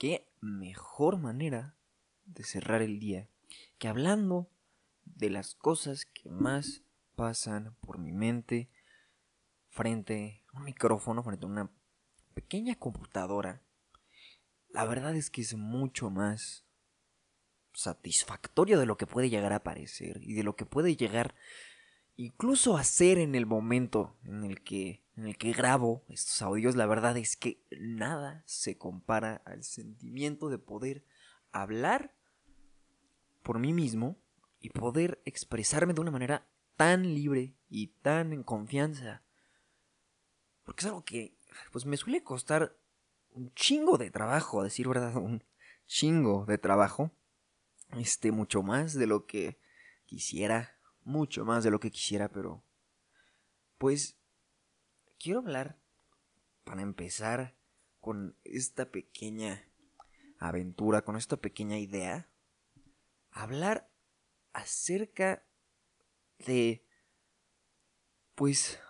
qué mejor manera de cerrar el día que hablando de las cosas que más pasan por mi mente frente a un micrófono, frente a una pequeña computadora. La verdad es que es mucho más satisfactorio de lo que puede llegar a parecer y de lo que puede llegar incluso a ser en el momento en el que en el que grabo estos audios, la verdad es que nada se compara al sentimiento de poder hablar por mí mismo y poder expresarme de una manera tan libre y tan en confianza. Porque es algo que pues me suele costar un chingo de trabajo, a decir verdad, un chingo de trabajo. Este, mucho más de lo que quisiera, mucho más de lo que quisiera, pero pues quiero hablar para empezar con esta pequeña aventura, con esta pequeña idea, hablar acerca de pues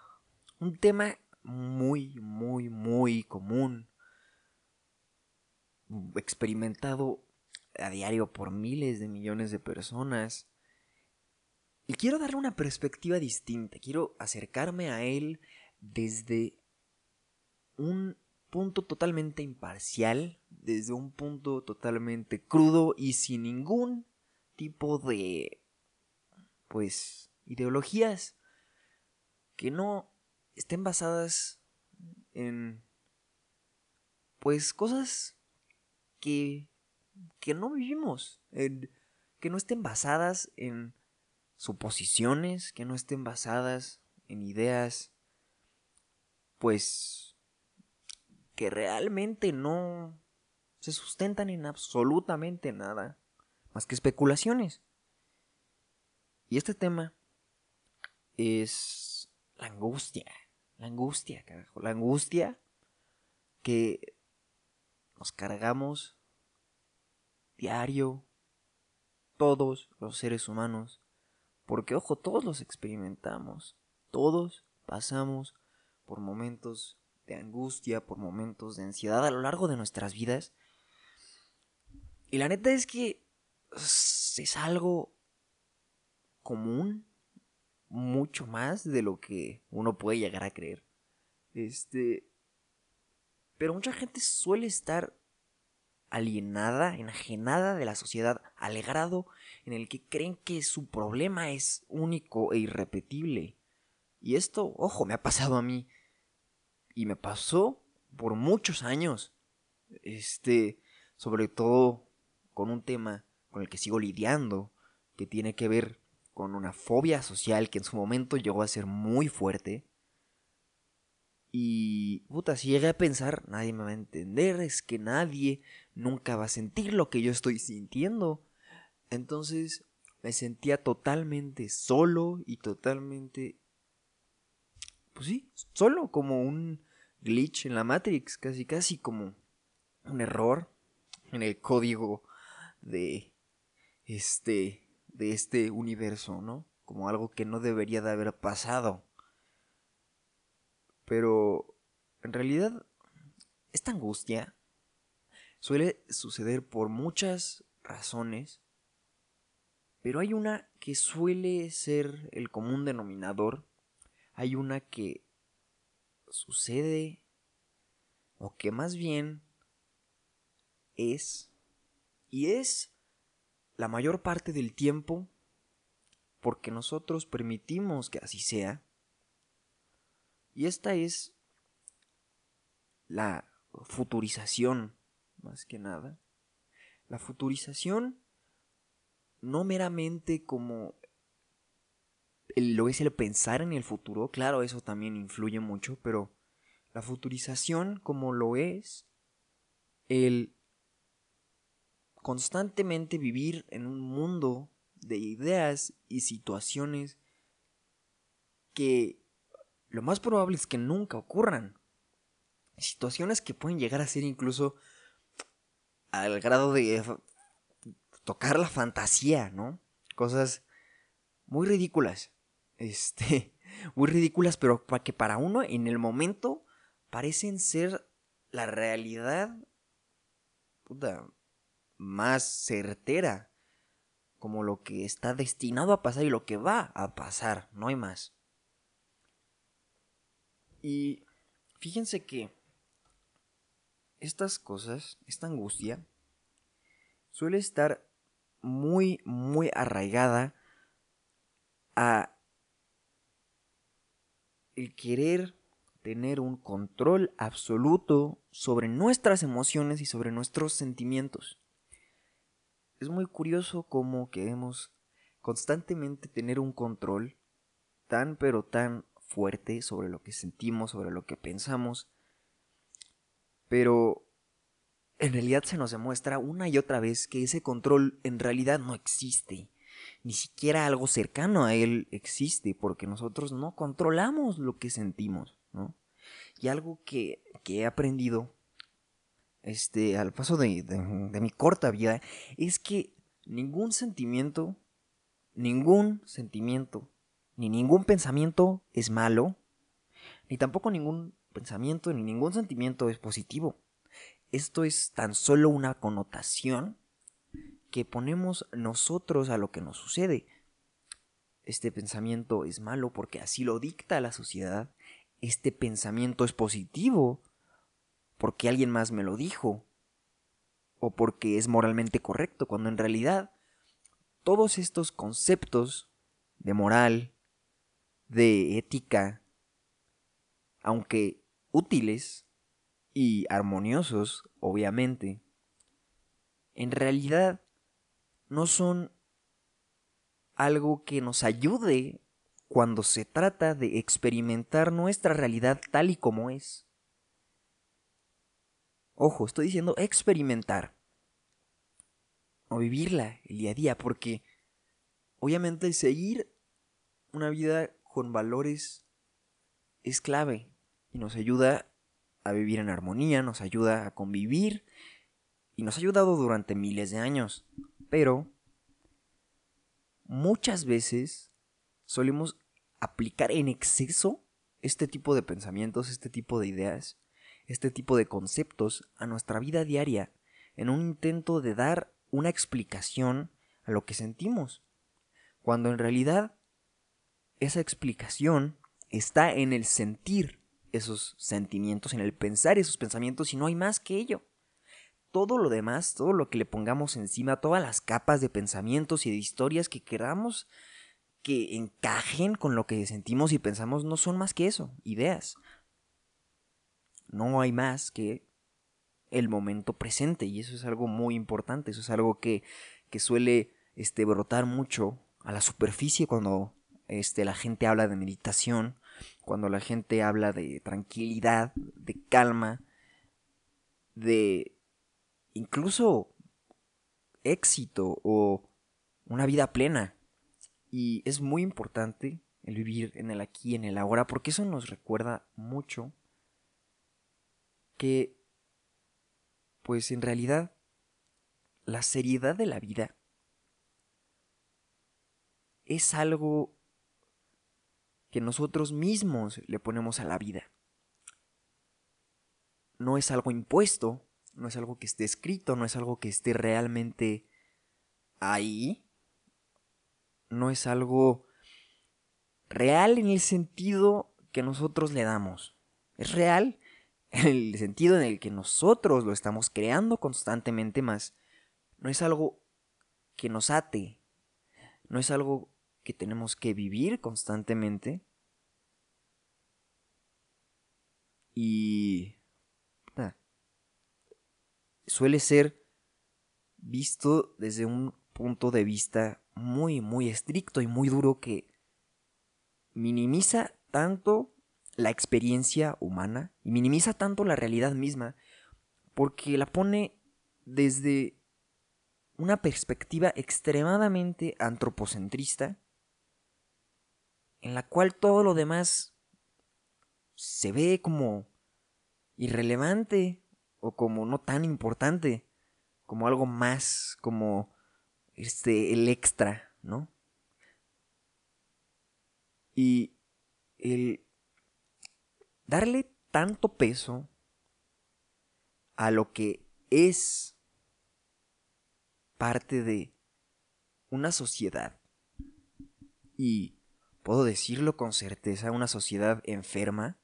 un tema muy, muy, muy común, experimentado a diario por miles de millones de personas. Y quiero darle una perspectiva distinta, quiero acercarme a él desde un punto totalmente imparcial, desde un punto totalmente crudo y sin ningún tipo de, pues, ideologías que no estén basadas en, pues, cosas que, que no vivimos, que no estén basadas en suposiciones, que no estén basadas en ideas, pues, que realmente no se sustentan en absolutamente nada más que especulaciones. Y este tema es la angustia, la angustia, carajo, la angustia que nos cargamos diario todos los seres humanos, porque ojo, todos los experimentamos, todos pasamos por momentos de angustia, por momentos de ansiedad a lo largo de nuestras vidas. Y la neta es que es algo común, mucho más de lo que uno puede llegar a creer. Este. Pero mucha gente suele estar alienada, enajenada de la sociedad, al grado en el que creen que su problema es único e irrepetible. Y esto, ojo, me ha pasado a mí. Y me pasó por muchos años. Este, sobre todo con un tema con el que sigo lidiando, que tiene que ver con una fobia social que en su momento llegó a ser muy fuerte. Y, puta, si llegué a pensar, nadie me va a entender, es que nadie nunca va a sentir lo que yo estoy sintiendo. Entonces me sentía totalmente solo y totalmente... Pues sí, solo como un glitch en la Matrix, casi casi como un error en el código de este de este universo, ¿no? Como algo que no debería de haber pasado. Pero en realidad esta angustia suele suceder por muchas razones, pero hay una que suele ser el común denominador, hay una que sucede o que más bien es y es la mayor parte del tiempo porque nosotros permitimos que así sea. Y esta es la futurización, más que nada. La futurización no meramente como lo es el pensar en el futuro, claro, eso también influye mucho, pero la futurización como lo es el constantemente vivir en un mundo de ideas y situaciones que lo más probable es que nunca ocurran. Situaciones que pueden llegar a ser incluso al grado de tocar la fantasía, ¿no? Cosas muy ridículas. Este, muy ridículas, pero para que para uno en el momento parecen ser la realidad más certera, como lo que está destinado a pasar y lo que va a pasar, no hay más. Y fíjense que estas cosas, esta angustia, suele estar muy, muy arraigada a el querer tener un control absoluto sobre nuestras emociones y sobre nuestros sentimientos. Es muy curioso cómo queremos constantemente tener un control tan pero tan fuerte sobre lo que sentimos, sobre lo que pensamos, pero en realidad se nos demuestra una y otra vez que ese control en realidad no existe. Ni siquiera algo cercano a él existe porque nosotros no controlamos lo que sentimos, ¿no? Y algo que, he aprendido este, al paso de, de mi corta vida es que ningún sentimiento, ningún sentimiento, ni ningún pensamiento es malo, ni tampoco ningún pensamiento ni ningún sentimiento es positivo. Esto es tan solo una connotación que ponemos nosotros a lo que nos sucede. Este pensamiento es malo porque así lo dicta la sociedad. Este pensamiento es positivo porque alguien más me lo dijo. O porque es moralmente correcto, cuando en realidad todos estos conceptos de moral, de ética, aunque útiles, y armoniosos, obviamente, en realidad no son algo que nos ayude cuando se trata de experimentar nuestra realidad tal y como es. Ojo, estoy diciendo experimentar. O vivirla el día a día, porque obviamente seguir una vida con valores es clave y nos ayuda a vivir en armonía, nos ayuda a convivir y nos ha ayudado durante miles de años. Pero muchas veces solemos aplicar en exceso este tipo de pensamientos, este tipo de ideas, este tipo de conceptos a nuestra vida diaria en un intento de dar una explicación a lo que sentimos, cuando en realidad esa explicación está en el sentir esos sentimientos, en el pensar esos pensamientos y no hay más que ello. Todo lo demás, todo lo que le pongamos encima, todas las capas de pensamientos y de historias que queramos que encajen con lo que sentimos y pensamos, no son más que eso, ideas. No hay más que el momento presente y eso es algo muy importante, eso es algo que, que suele este, brotar mucho a la superficie cuando este, la gente habla de meditación cuando la gente habla de tranquilidad, de calma, de incluso éxito o una vida plena. Y es muy importante el vivir en el aquí y en el ahora porque eso nos recuerda mucho que pues en realidad la seriedad de la vida es algo que nosotros mismos le ponemos a la vida. No es algo impuesto, no es algo que esté escrito, no es algo que esté realmente ahí. No es algo real en el sentido que nosotros le damos. Es real en el sentido en el que nosotros lo estamos creando constantemente más. No es algo que nos ate. No es algo que tenemos que vivir constantemente. Y suele ser visto desde un punto de vista muy, muy estricto y muy duro que minimiza tanto la experiencia humana y minimiza tanto la realidad misma porque la pone desde una perspectiva extremadamente antropocentrista en la cual todo lo demás se ve como irrelevante o como no tan importante, como algo más, como este el extra, ¿no? Y el darle tanto peso a lo que es parte de una sociedad. Y puedo decirlo con certeza, una sociedad enferma.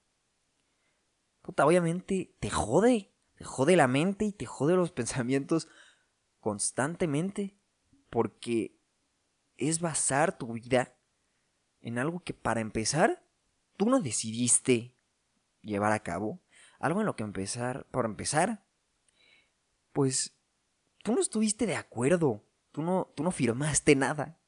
Puta, obviamente te jode. Te jode la mente y te jode los pensamientos constantemente. Porque es basar tu vida en algo que para empezar tú no decidiste llevar a cabo. Algo en lo que empezar, por empezar, pues tú no estuviste de acuerdo. Tú no, tú no firmaste nada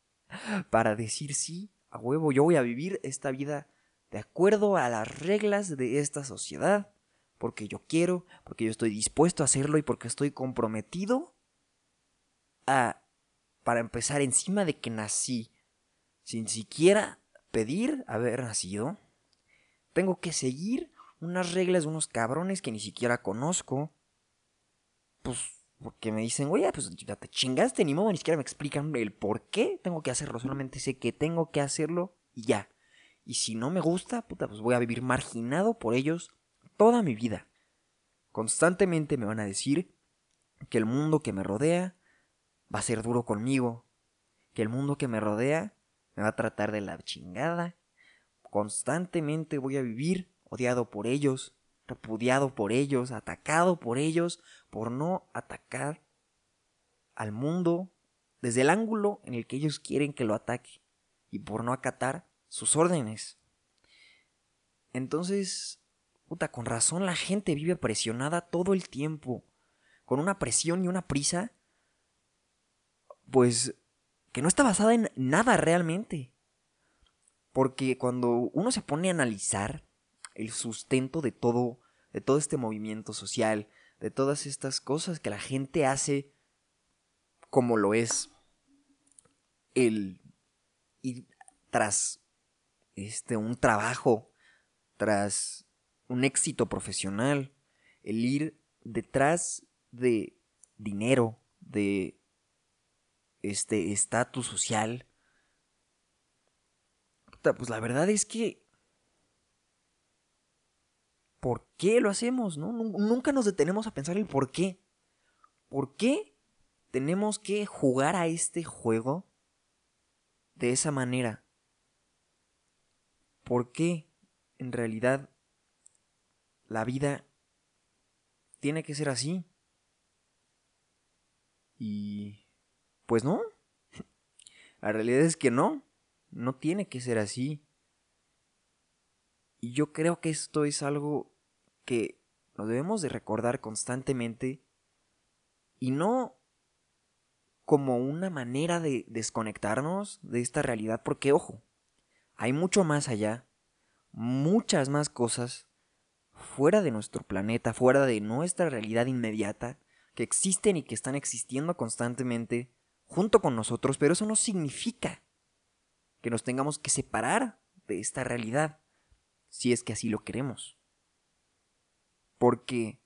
para decir sí, a huevo, yo voy a vivir esta vida de acuerdo a las reglas de esta sociedad, porque yo quiero, porque yo estoy dispuesto a hacerlo y porque estoy comprometido a, para empezar, encima de que nací, sin siquiera pedir haber nacido, tengo que seguir unas reglas de unos cabrones que ni siquiera conozco, pues porque me dicen, oye, pues ya te chingaste, ni modo, ni siquiera me explican el por qué tengo que hacerlo. Solamente sé que tengo que hacerlo y ya. Y si no me gusta, puta, pues voy a vivir marginado por ellos toda mi vida. Constantemente me van a decir que el mundo que me rodea va a ser duro conmigo. Que el mundo que me rodea me va a tratar de la chingada. Constantemente voy a vivir odiado por ellos, repudiado por ellos, atacado por ellos, por no atacar al mundo desde el ángulo en el que ellos quieren que lo ataque y por no acatar sus órdenes. Entonces, puta, con razón la gente vive presionada todo el tiempo, con una presión y una prisa, pues, que no está basada en nada realmente. Porque cuando uno se pone a analizar el sustento de todo, de todo este movimiento social, de todas estas cosas que la gente hace como lo es el ir tras este un trabajo, tras un éxito profesional, el ir detrás de dinero, de este estatus social. pues la verdad es que por qué lo hacemos, ¿no? Nunca nos detenemos a pensar el por qué. ¿Por qué tenemos que jugar a este juego de esa manera? ¿Por qué en realidad la vida tiene que ser así? Y pues no. La realidad es que no. No tiene que ser así. Y yo creo que esto es algo que nos debemos de recordar constantemente y no como una manera de desconectarnos de esta realidad, porque ojo, hay mucho más allá, muchas más cosas fuera de nuestro planeta, fuera de nuestra realidad inmediata, que existen y que están existiendo constantemente junto con nosotros, pero eso no significa que nos tengamos que separar de esta realidad si es que así lo queremos. Porque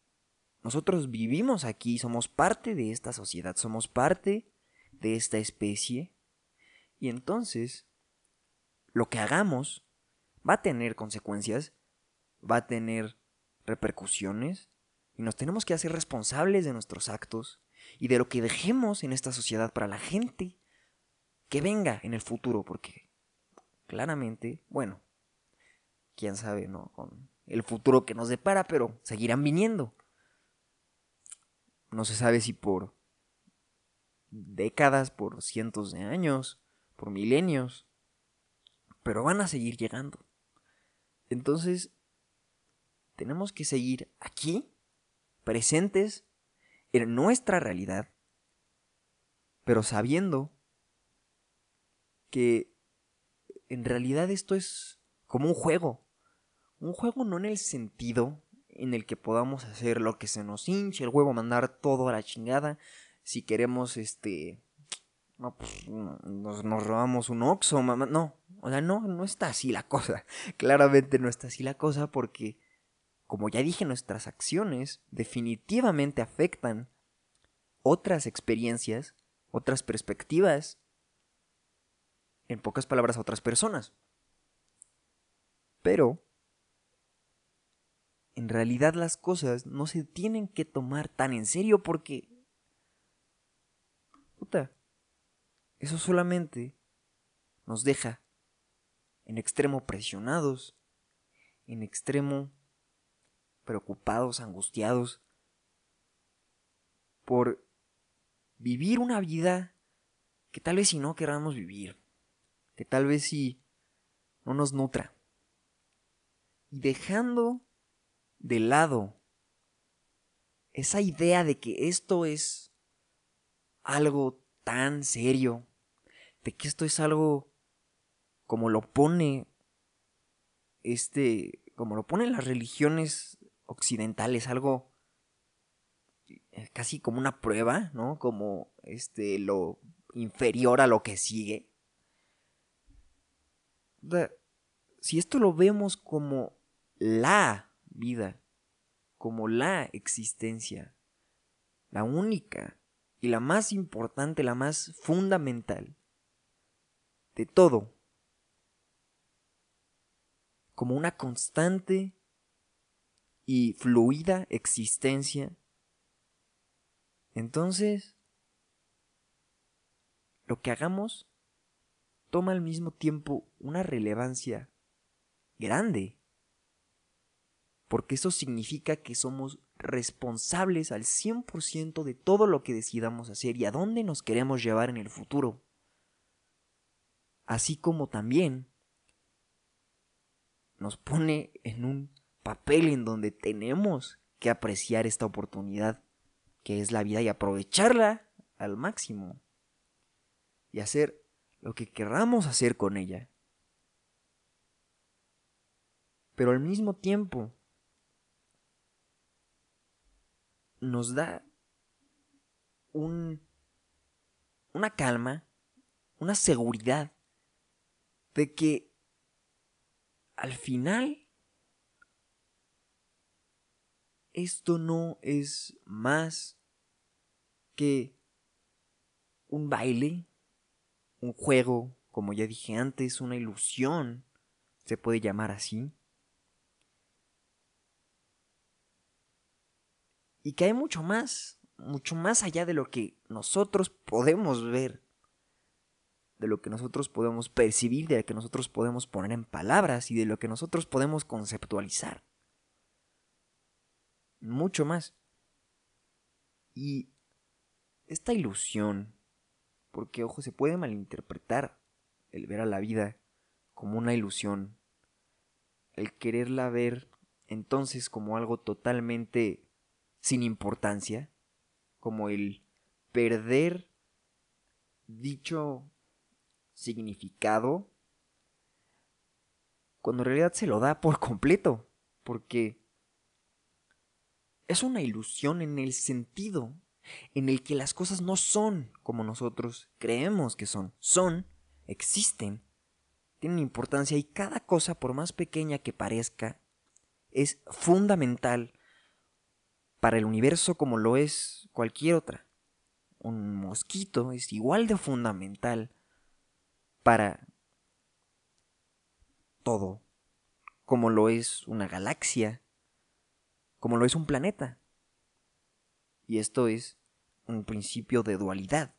nosotros vivimos aquí, somos parte de esta sociedad, somos parte de esta especie, y entonces lo que hagamos va a tener consecuencias, va a tener repercusiones, y nos tenemos que hacer responsables de nuestros actos y de lo que dejemos en esta sociedad para la gente que venga en el futuro, porque claramente, bueno, quién sabe, ¿no? Con el futuro que nos depara, pero seguirán viniendo. No se sabe si por décadas, por cientos de años, por milenios, pero van a seguir llegando. Entonces, tenemos que seguir aquí, presentes en nuestra realidad, pero sabiendo que en realidad esto es como un juego. Un juego no en el sentido en el que podamos hacer lo que se nos hinche el huevo, mandar todo a la chingada. Si queremos, este. No, pues, nos, nos robamos un oxo, mamá. No, o sea, no, no está así la cosa. Claramente no está así la cosa porque, como ya dije, nuestras acciones definitivamente afectan otras experiencias, otras perspectivas, en pocas palabras, a otras personas. Pero, en realidad las cosas no se tienen que tomar tan en serio porque puta, eso solamente nos deja en extremo presionados, en extremo preocupados, angustiados, por vivir una vida que tal vez si no queramos vivir, que tal vez si no nos nutra. Y dejando de lado esa idea de que esto es algo tan serio, de que esto es algo como lo pone este, como lo ponen las religiones occidentales, algo eh, casi como una prueba, ¿no? Como este lo inferior a lo que sigue. Si esto lo vemos como la vida, como la existencia, la única y la más importante, la más fundamental de todo, como una constante y fluida existencia, entonces lo que hagamos toma al mismo tiempo una relevancia grande, porque eso significa que somos responsables al 100% de todo lo que decidamos hacer y a dónde nos queremos llevar en el futuro. Así como también nos pone en un papel en donde tenemos que apreciar esta oportunidad que es la vida y aprovecharla al máximo y hacer lo que querramos hacer con ella. Pero al mismo tiempo nos da un, una calma, una seguridad de que al final esto no es más que un baile, un juego, como ya dije antes, una ilusión, se puede llamar así. Y que hay mucho más, mucho más allá de lo que nosotros podemos ver, de lo que nosotros podemos percibir, de lo que nosotros podemos poner en palabras y de lo que nosotros podemos conceptualizar mucho más. Y esta ilusión, porque ojo, se puede malinterpretar el ver a la vida como una ilusión, el quererla ver entonces como algo totalmente sin importancia, como el perder dicho significado, cuando en realidad se lo da por completo, porque es una ilusión en el sentido en el que las cosas no son como nosotros creemos que son. Son, existen, tienen importancia y cada cosa, por más pequeña que parezca, es fundamental para el universo como lo es cualquier otra. Un mosquito es igual de fundamental para todo, como lo es una galaxia, como lo es un planeta. Y esto es un principio de dualidad,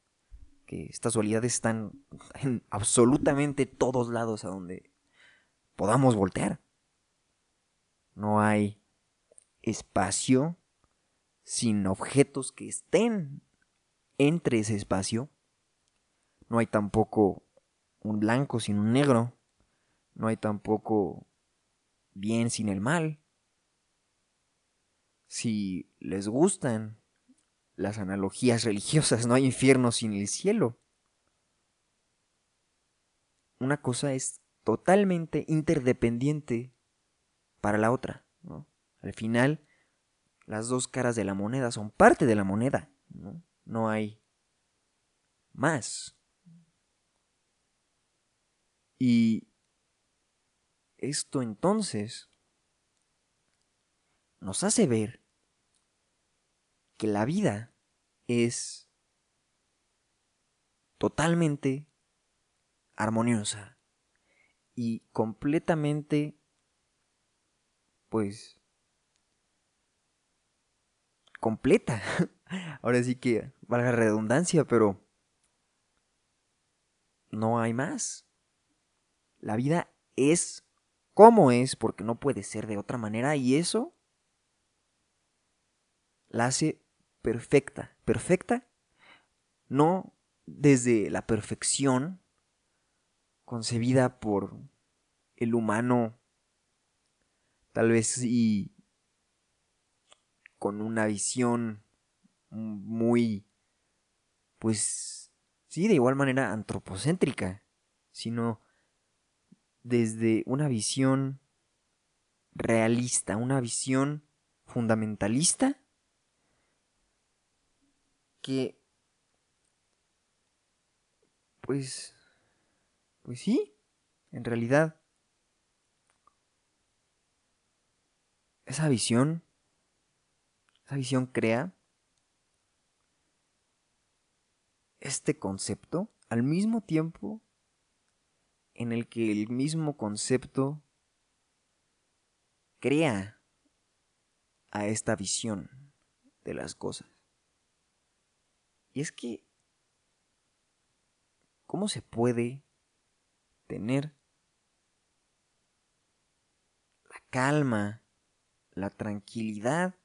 que estas dualidades están en absolutamente todos lados a donde podamos voltear. No hay espacio sin objetos que estén entre ese espacio. No hay tampoco un blanco sin un negro. No hay tampoco bien sin el mal si les gustan las analogías religiosas, no hay infierno sin el cielo. Una cosa es totalmente interdependiente para la otra. Al final, las dos caras de la moneda son parte de la moneda. No, no hay más. Y esto entonces nos hace ver que la vida es totalmente armoniosa y completamente pues completa. Ahora sí que valga redundancia, pero no hay más. La vida es como es porque no puede ser de otra manera y eso la hace perfecta. Perfecta no desde la perfección concebida por el humano, tal vez y con una visión muy, pues, sí, de igual manera antropocéntrica, sino desde una visión realista, una visión fundamentalista que pues pues sí, en realidad esa visión visión crea este concepto al mismo tiempo en el que el mismo concepto crea a esta visión de las cosas. Y es que, ¿cómo se puede tener la calma, la tranquilidad,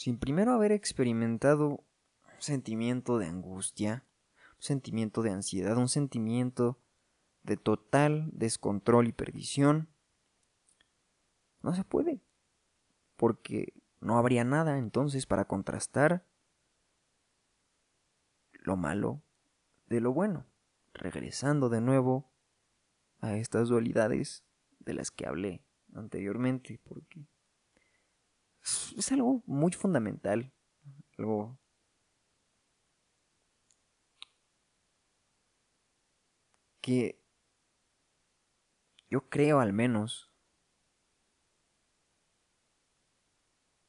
sin primero haber experimentado un sentimiento de angustia, un sentimiento de ansiedad, un sentimiento de total descontrol y perdición, no se puede, porque no habría nada entonces para contrastar lo malo de lo bueno, regresando de nuevo a estas dualidades de las que hablé anteriormente, porque es algo muy fundamental, algo que yo creo al menos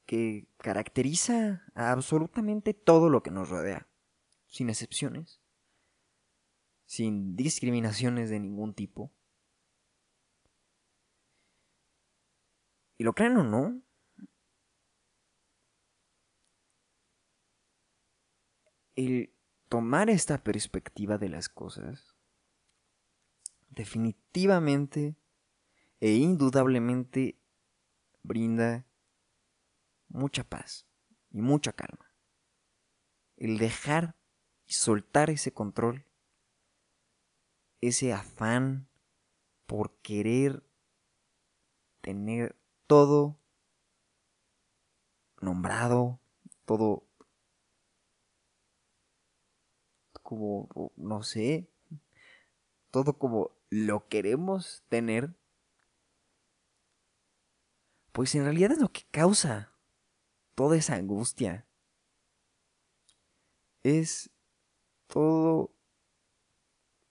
que caracteriza a absolutamente todo lo que nos rodea, sin excepciones, sin discriminaciones de ningún tipo. Y lo crean o no, el tomar esta perspectiva de las cosas definitivamente e indudablemente brinda mucha paz y mucha calma. El dejar y soltar ese control, ese afán por querer tener todo nombrado, todo como, no sé, todo como lo queremos tener, pues en realidad es lo que causa toda esa angustia. Es todo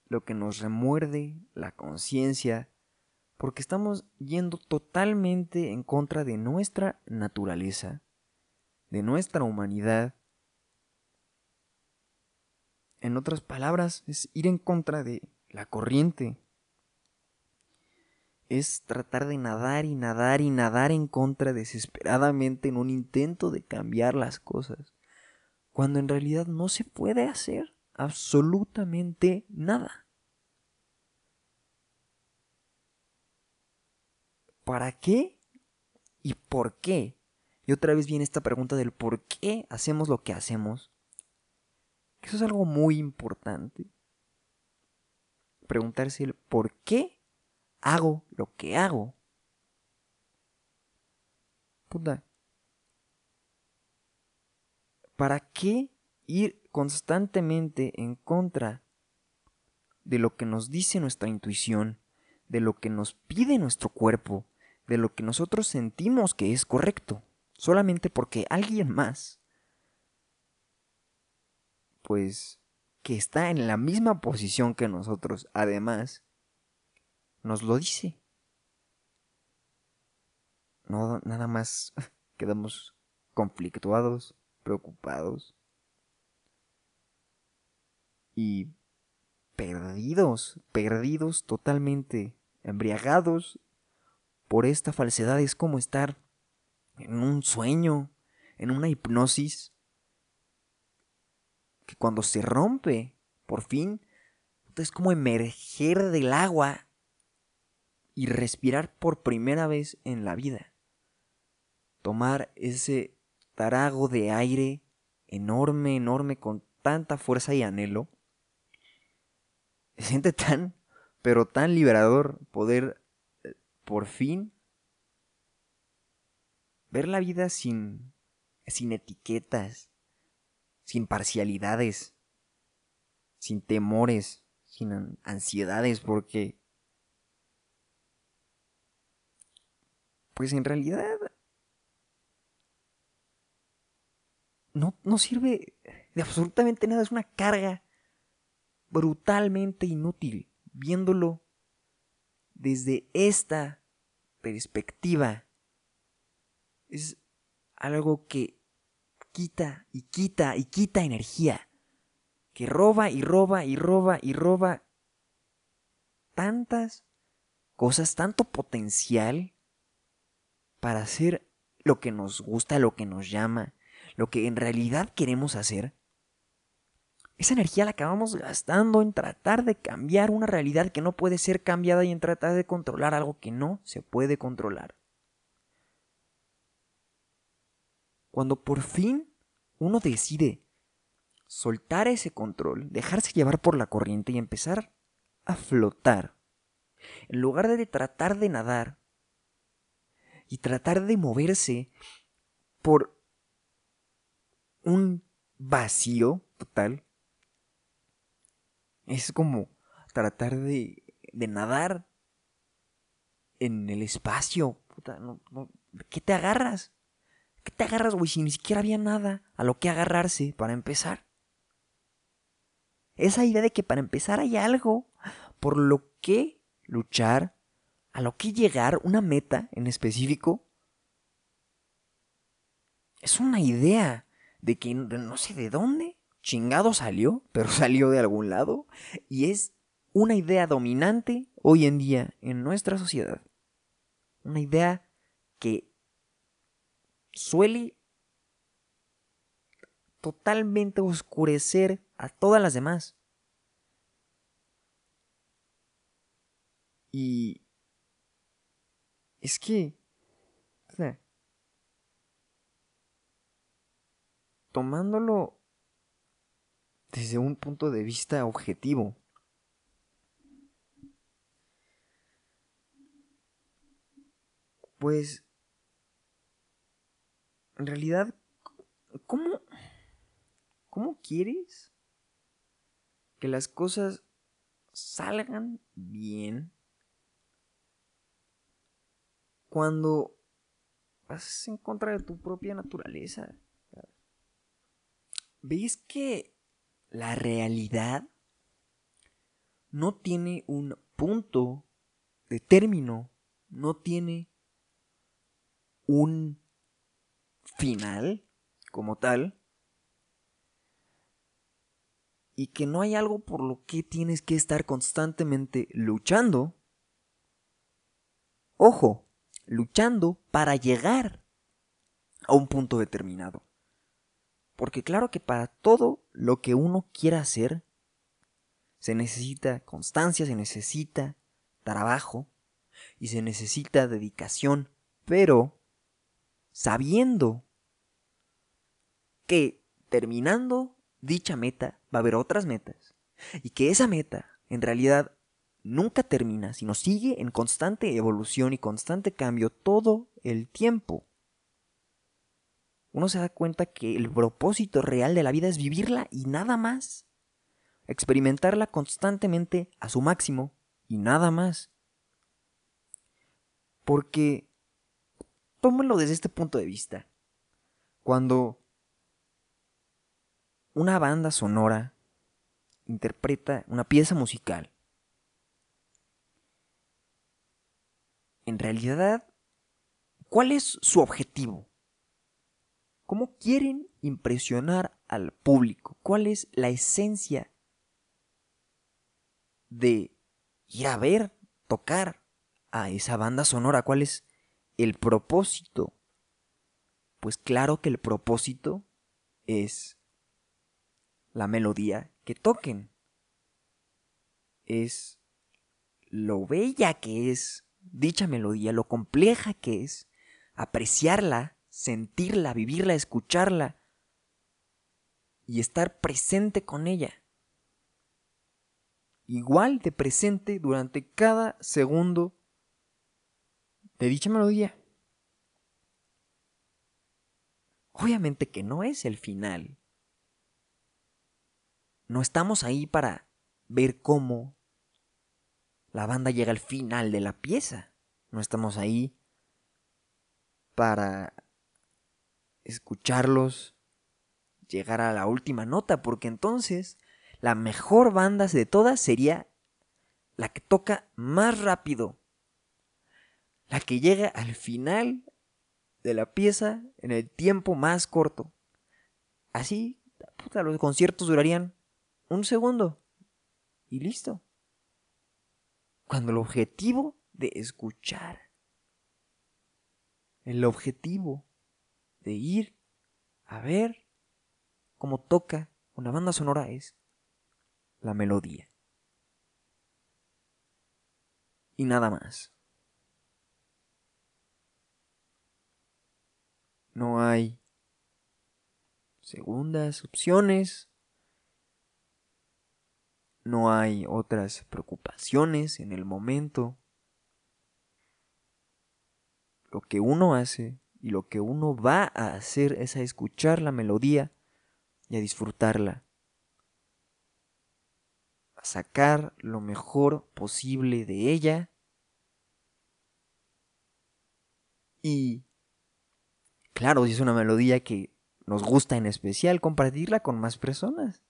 lo que nos remuerde la conciencia, porque estamos yendo totalmente en contra de nuestra naturaleza, de nuestra humanidad. En otras palabras, es ir en contra de la corriente, es tratar de nadar y nadar y nadar en contra desesperadamente en un intento de cambiar las cosas, cuando en realidad no se puede hacer absolutamente nada. ¿Para qué y por qué? Y otra vez viene esta pregunta del por qué hacemos lo que hacemos. Eso es algo muy importante. Preguntarse el por qué hago lo que hago. Puta. ¿Para qué ir constantemente en contra de lo que nos dice nuestra intuición, de lo que nos pide nuestro cuerpo, de lo que nosotros sentimos que es correcto, solamente porque alguien más, pues, que está en la misma posición que nosotros, además, nos lo dice. No, nada más quedamos conflictuados, preocupados y perdidos, perdidos totalmente, embriagados por esta falsedad. Es como estar en un sueño, en una hipnosis, que cuando se rompe, por fin, es como emerger del agua y respirar por primera vez en la vida. Tomar ese tarago de aire enorme, enorme, con tanta fuerza y anhelo. Se siente tan, pero tan liberador poder eh, por fin ver la vida sin, sin etiquetas, sin parcialidades, sin temores, sin ansiedades, porque pues en realidad no, no sirve de absolutamente nada, es una carga brutalmente inútil, viéndolo desde esta perspectiva. Es algo que quita y quita y quita energía, que roba y roba y roba y roba tantas cosas, tanto potencial para hacer lo que nos gusta, lo que nos llama, lo que en realidad queremos hacer, esa energía la acabamos gastando en tratar de cambiar una realidad que no puede ser cambiada y en tratar de controlar algo que no se puede controlar. Cuando por fin uno decide soltar ese control, dejarse llevar por la corriente y empezar a flotar, en lugar de tratar de nadar y tratar de moverse por un vacío total. Es como tratar de, de nadar en el espacio. Puta, ¿Qué te agarras? ¿Qué te agarras, güey? Si ni siquiera había nada a lo que agarrarse para empezar. Esa idea de que para empezar hay algo por lo que luchar, a lo que llegar, una meta en específico, es una idea de que no sé de dónde chingado salió, pero salió de algún lado, y es una idea dominante hoy en día en nuestra sociedad. Una idea que suele totalmente oscurecer a todas las demás. Y es que tomándolo desde un punto de vista objetivo. Pues, en realidad, ¿cómo, cómo quieres que las cosas salgan bien cuando vas en contra de tu propia naturaleza? ¿Veis que la realidad no tiene un punto de término, no tiene un final como tal, y que no hay algo por lo que tienes que estar constantemente luchando, ojo, luchando para llegar a un punto determinado. Porque claro que para todo lo que uno quiera hacer, se necesita constancia, se necesita trabajo y se necesita dedicación, pero sabiendo que terminando dicha meta va a haber otras metas y que esa meta en realidad nunca termina, sino sigue en constante evolución y constante cambio todo el tiempo uno se da cuenta que el propósito real de la vida es vivirla y nada más. Experimentarla constantemente a su máximo y nada más. Porque, tómenlo desde este punto de vista. Cuando una banda sonora interpreta una pieza musical, en realidad, ¿cuál es su objetivo? ¿Cómo quieren impresionar al público? ¿Cuál es la esencia de ir a ver, tocar a esa banda sonora? ¿Cuál es el propósito? Pues claro que el propósito es la melodía que toquen. es lo bella que es dicha melodía, lo compleja que es, apreciarla, sentirla, vivirla, escucharla y estar presente con ella. Igual de presente durante cada segundo de dicha melodía. Obviamente que no es el final. No estamos ahí para ver cómo la banda llega al final de la pieza. No estamos ahí para escucharlos llegar a la última nota, porque entonces la mejor banda de todas sería la que toca más rápido, la que llega al final de la pieza en el tiempo más corto. Así, los conciertos durarían un segundo y listo. Cuando el objetivo de escuchar, el objetivo de ir a ver cómo toca una banda sonora es la melodía. Y nada más. No hay segundas opciones no hay otras preocupaciones en el momento. Lo que uno hace y lo que uno va a hacer es a escuchar la melodía y a disfrutarla. A sacar lo mejor posible de ella. Y claro, si es una melodía que nos gusta en especial, compartirla con más personas.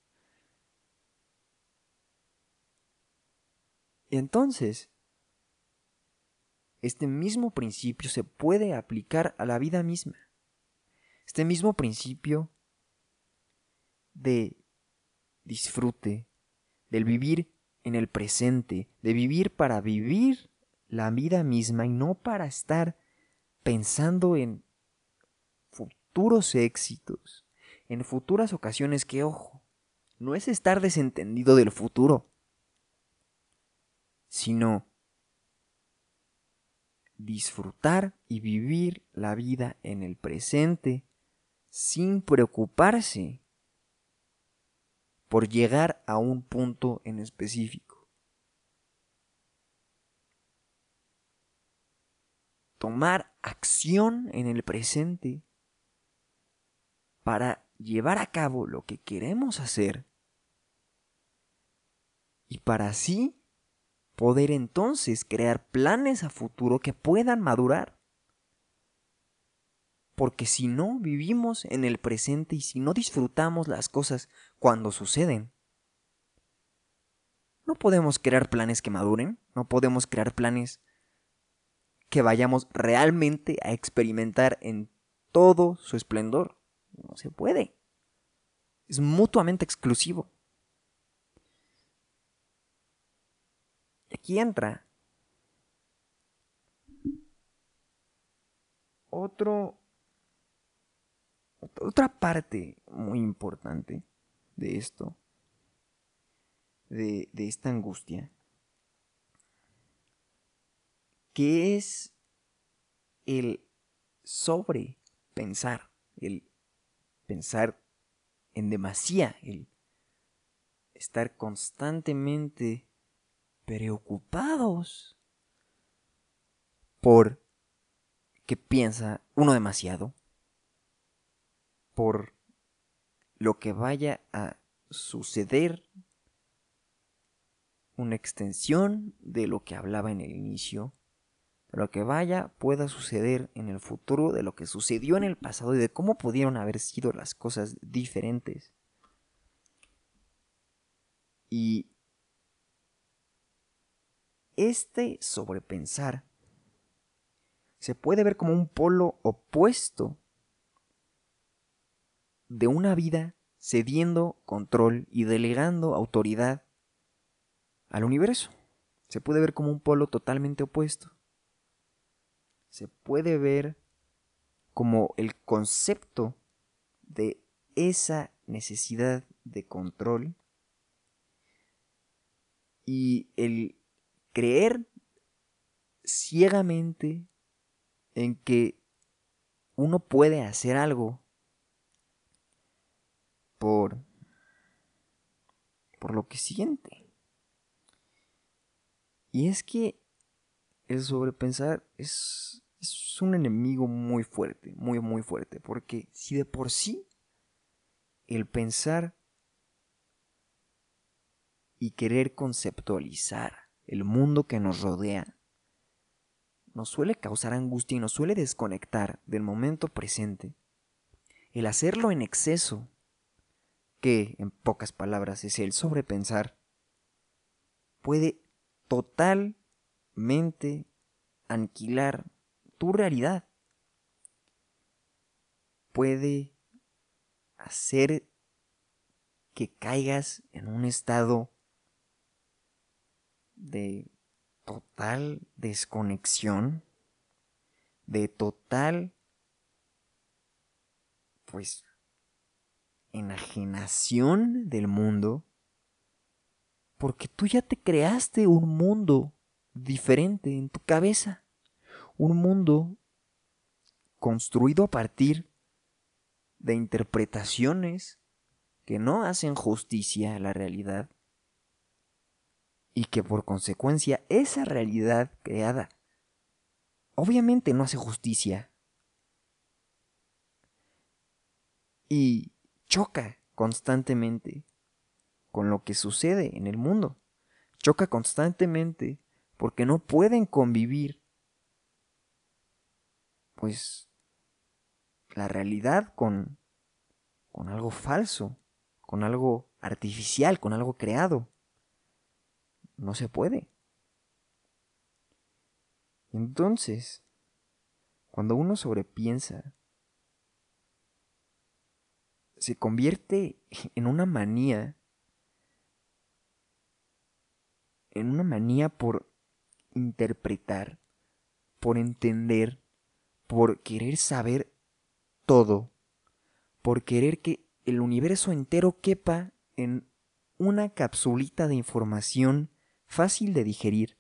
Entonces, este mismo principio se puede aplicar a la vida misma. Este mismo principio de disfrute, del vivir en el presente, de vivir para vivir la vida misma y no para estar pensando en futuros éxitos, en futuras ocasiones que, ojo, no es estar desentendido del futuro, sino disfrutar y vivir la vida en el presente sin preocuparse por llegar a un punto en específico. Tomar acción en el presente para llevar a cabo lo que queremos hacer y para así poder entonces crear planes a futuro que puedan madurar. Porque si no vivimos en el presente y si no disfrutamos las cosas cuando suceden, no podemos crear planes que maduren, no podemos crear planes que vayamos realmente a experimentar en todo su esplendor. No se puede. Es mutuamente exclusivo. Aquí entra. Otra parte muy importante de esto, de, esta angustia, que es el sobrepensar, el pensar en demasía, el estar constantemente preocupados por que piensa uno demasiado, por lo que vaya a suceder, una extensión de lo que hablaba en el inicio, lo que vaya pueda suceder en el futuro, de lo que sucedió en el pasado y de cómo pudieron haber sido las cosas diferentes. Y este sobrepensar se puede ver como un polo opuesto de una vida cediendo control y delegando autoridad al universo. Se puede ver como un polo totalmente opuesto. Se puede ver como el concepto de esa necesidad de control y el creer ciegamente en que uno puede hacer algo por por lo que siente. Y es que el sobrepensar es, es un enemigo muy fuerte, muy, muy fuerte, porque si de por sí el pensar y querer conceptualizar el mundo que nos rodea nos suele causar angustia y nos suele desconectar del momento presente, el hacerlo en exceso, que en pocas palabras es el sobrepensar, puede totalmente aniquilar tu realidad. Puede hacer que caigas en un estado de total desconexión, de total, pues, enajenación del mundo, porque tú ya te creaste un mundo diferente en tu cabeza, un mundo construido a partir de interpretaciones que no hacen justicia a la realidad y que por consecuencia esa realidad creada obviamente no hace justicia y choca constantemente con lo que sucede en el mundo. Choca constantemente porque no pueden convivir pues la realidad con con algo falso, con algo artificial, con algo creado. No se puede. Entonces, cuando uno sobrepiensa, se convierte en una manía, en una manía por interpretar, por entender, por querer saber todo, por querer que el universo entero quepa en una capsulita de información fácil de digerir,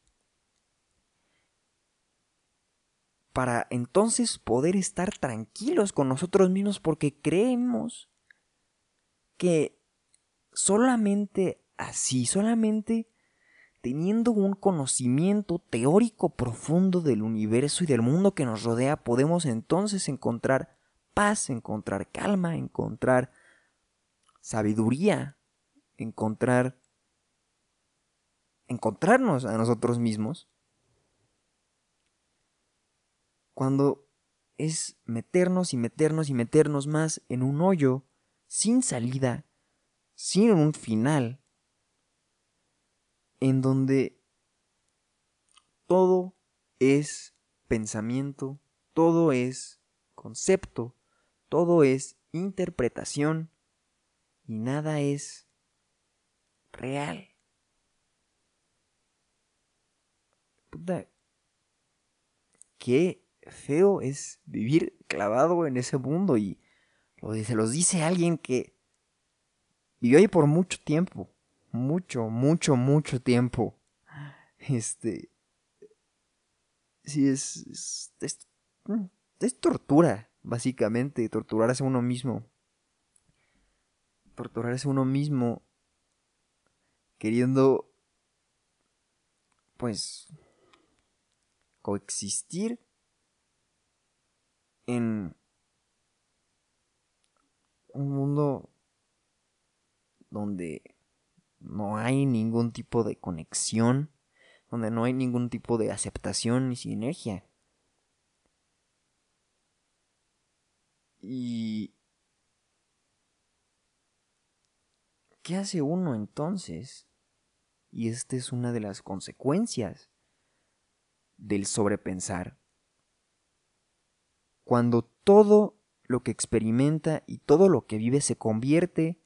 para entonces poder estar tranquilos con nosotros mismos porque creemos que solamente así, solamente teniendo un conocimiento teórico profundo del universo y del mundo que nos rodea, podemos entonces encontrar paz, encontrar calma, encontrar sabiduría, encontrar encontrarnos a nosotros mismos, cuando es meternos y meternos y meternos más en un hoyo sin salida, sin un final, en donde todo es pensamiento, todo es concepto, todo es interpretación y nada es real. Puta, qué feo es vivir clavado en ese mundo y se los dice alguien que vivió ahí por mucho tiempo, mucho, mucho, mucho tiempo. Este, sí, es, es, es tortura, básicamente, torturarse a uno mismo. Torturarse a uno mismo queriendo, pues, coexistir en un mundo donde no hay ningún tipo de conexión, donde no hay ningún tipo de aceptación ni sinergia. Y... ¿Qué hace uno entonces? Y esta es una de las consecuencias del sobrepensar. Cuando todo lo que experimenta y todo lo que vive se convierte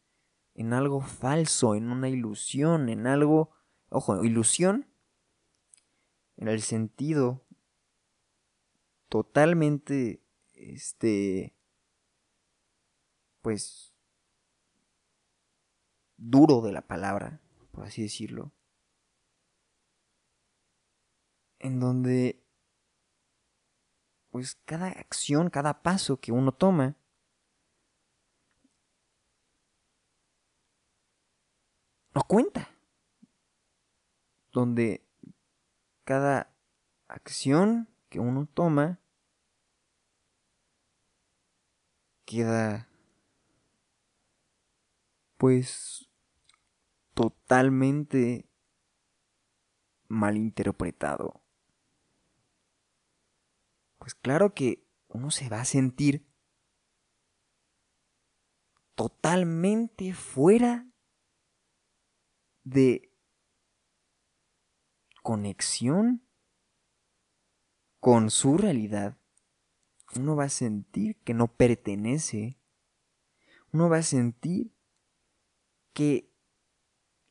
en algo falso, en una ilusión, en algo, ojo, ilusión en el sentido totalmente, este, pues, duro de la palabra, por así decirlo. En donde pues cada acción, cada paso que uno toma no cuenta. Donde cada acción que uno toma queda pues totalmente malinterpretado. Pues claro que uno se va a sentir totalmente fuera de conexión con su realidad. Uno va a sentir que no pertenece. Uno va a sentir que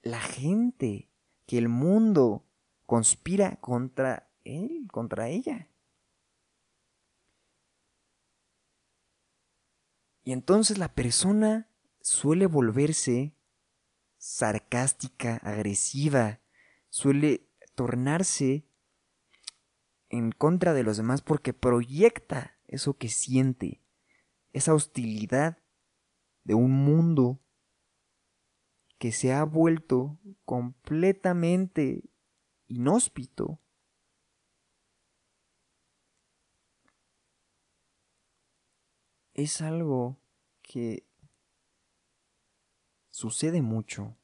la gente, que el mundo conspira contra él, contra ella. Y entonces la persona suele volverse sarcástica, agresiva, suele tornarse en contra de los demás porque proyecta eso que siente, esa hostilidad de un mundo que se ha vuelto completamente inhóspito. Es algo que sucede mucho,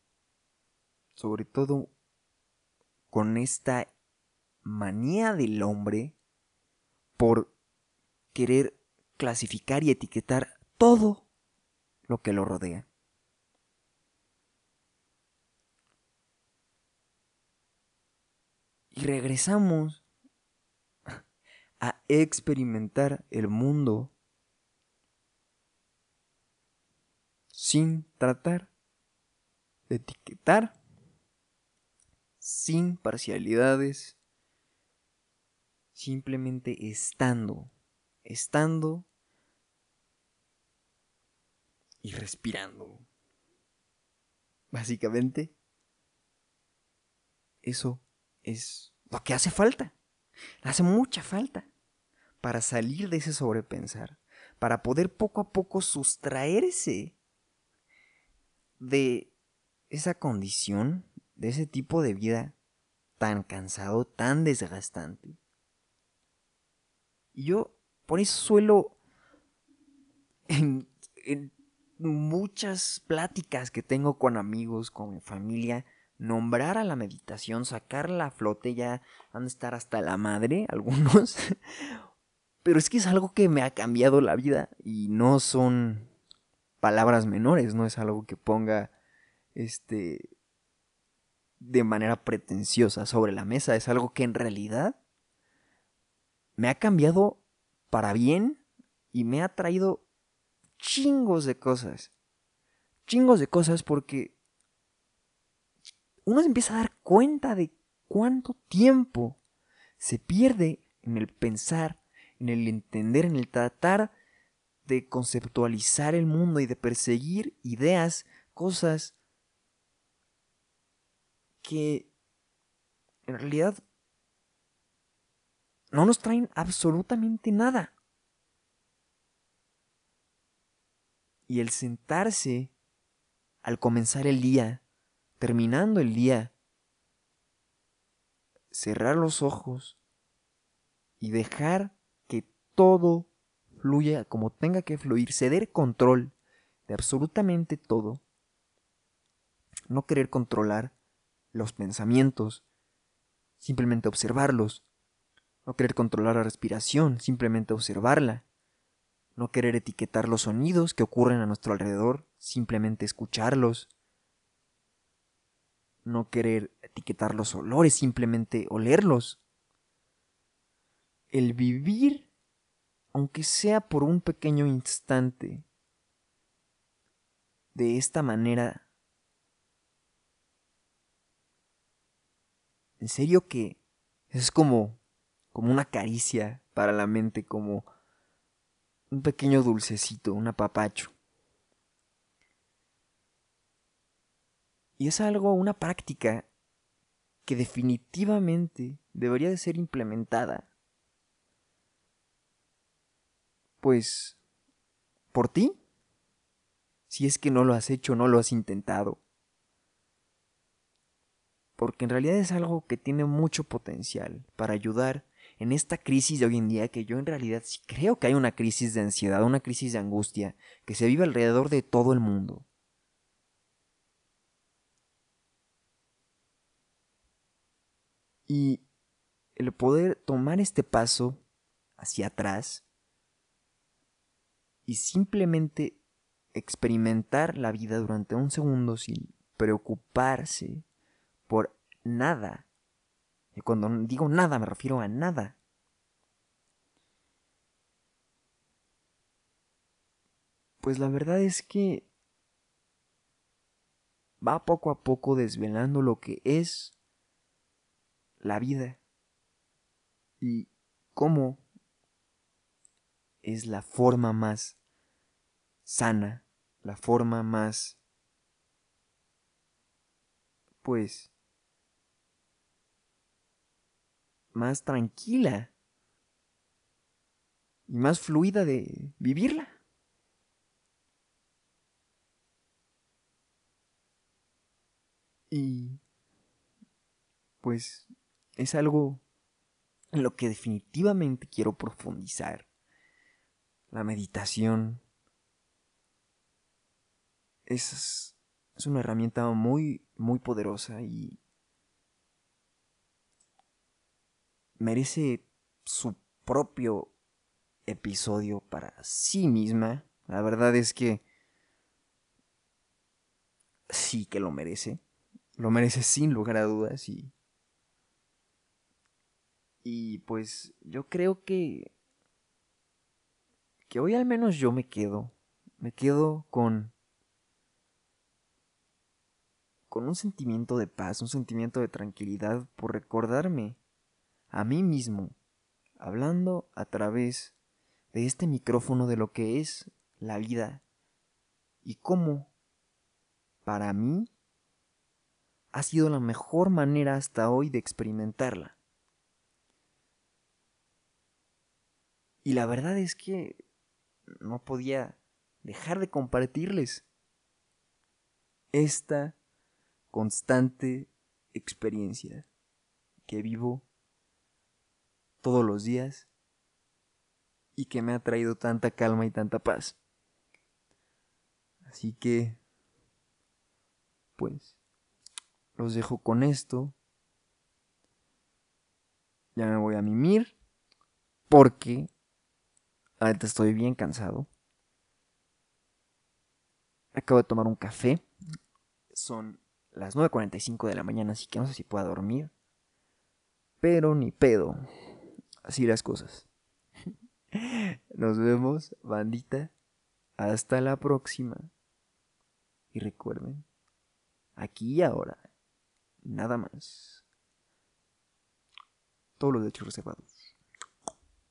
sobre todo con esta manía del hombre por querer clasificar y etiquetar todo lo que lo rodea. Y regresamos a experimentar el mundo sin tratar etiquetar sin parcialidades, simplemente estando, estando y respirando. Básicamente, eso es lo que hace falta. Hace mucha falta para salir de ese sobrepensar, para poder poco a poco sustraerse de esa condición, de ese tipo de vida tan cansado, tan desgastante. Y yo por eso suelo en, muchas pláticas que tengo con amigos, con mi familia, nombrar a la meditación, sacarla a flote, ya van a estar hasta la madre algunos. Pero es que es algo que me ha cambiado la vida y no son palabras menores, no es algo que ponga este, de manera pretenciosa sobre la mesa. Es algo que en realidad me ha cambiado para bien y me ha traído chingos de cosas. Chingos de cosas porque uno se empieza a dar cuenta de cuánto tiempo se pierde en el pensar, en el entender, en el tratar de conceptualizar el mundo y de perseguir ideas, cosas que en realidad no nos traen absolutamente nada. Y el sentarse al comenzar el día, terminando el día, cerrar los ojos y dejar que todo fluya como tenga que fluir, ceder control de absolutamente todo, no querer controlar, los pensamientos, simplemente observarlos, no querer controlar la respiración, simplemente observarla, no querer etiquetar los sonidos que ocurren a nuestro alrededor, simplemente escucharlos, no querer etiquetar los olores, simplemente olerlos. El vivir, aunque sea por un pequeño instante, de esta manera En serio que es como, como una caricia para la mente, como un pequeño dulcecito, un apapacho. Y es algo, una práctica que definitivamente, debería de ser implementada. Pues, por ti, si es que no lo has hecho, no lo has intentado. Porque en realidad es algo que tiene mucho potencial para ayudar en esta crisis de hoy en día, que yo en realidad creo que hay una crisis de ansiedad, una crisis de angustia, que se vive alrededor de todo el mundo. Y el poder tomar este paso hacia atrás y simplemente experimentar la vida durante un segundo sin preocuparse por nada. Y cuando digo nada me refiero a nada. Pues la verdad es que va poco a poco desvelando lo que es la vida y cómo es la forma más sana, la forma más, pues, más tranquila y más fluida de vivirla. Y pues es algo en lo que definitivamente quiero profundizar. La meditación es, es una herramienta muy, muy poderosa y merece su propio episodio para sí misma. La verdad es que sí que lo merece. Lo merece sin lugar a dudas y y pues yo creo que... Que hoy al menos yo me quedo. Me quedo con... Con un sentimiento de paz, un sentimiento de tranquilidad por recordarme a mí mismo, hablando a través de este micrófono de lo que es la vida y cómo, para mí, ha sido la mejor manera hasta hoy de experimentarla. Y la verdad es que no podía dejar de compartirles esta constante experiencia que vivo todos los días y que me ha traído tanta calma y tanta paz. Así que, pues, los dejo con esto. Ya me voy a mimir porque Ahorita estoy bien cansado. Acabo de tomar un café. Son las 9.45 de la mañana, así que no sé si pueda dormir. Pero ni pedo. Así las cosas. Nos vemos, bandita. Hasta la próxima. Y recuerden, aquí y ahora, nada más. Todos los derechos reservados.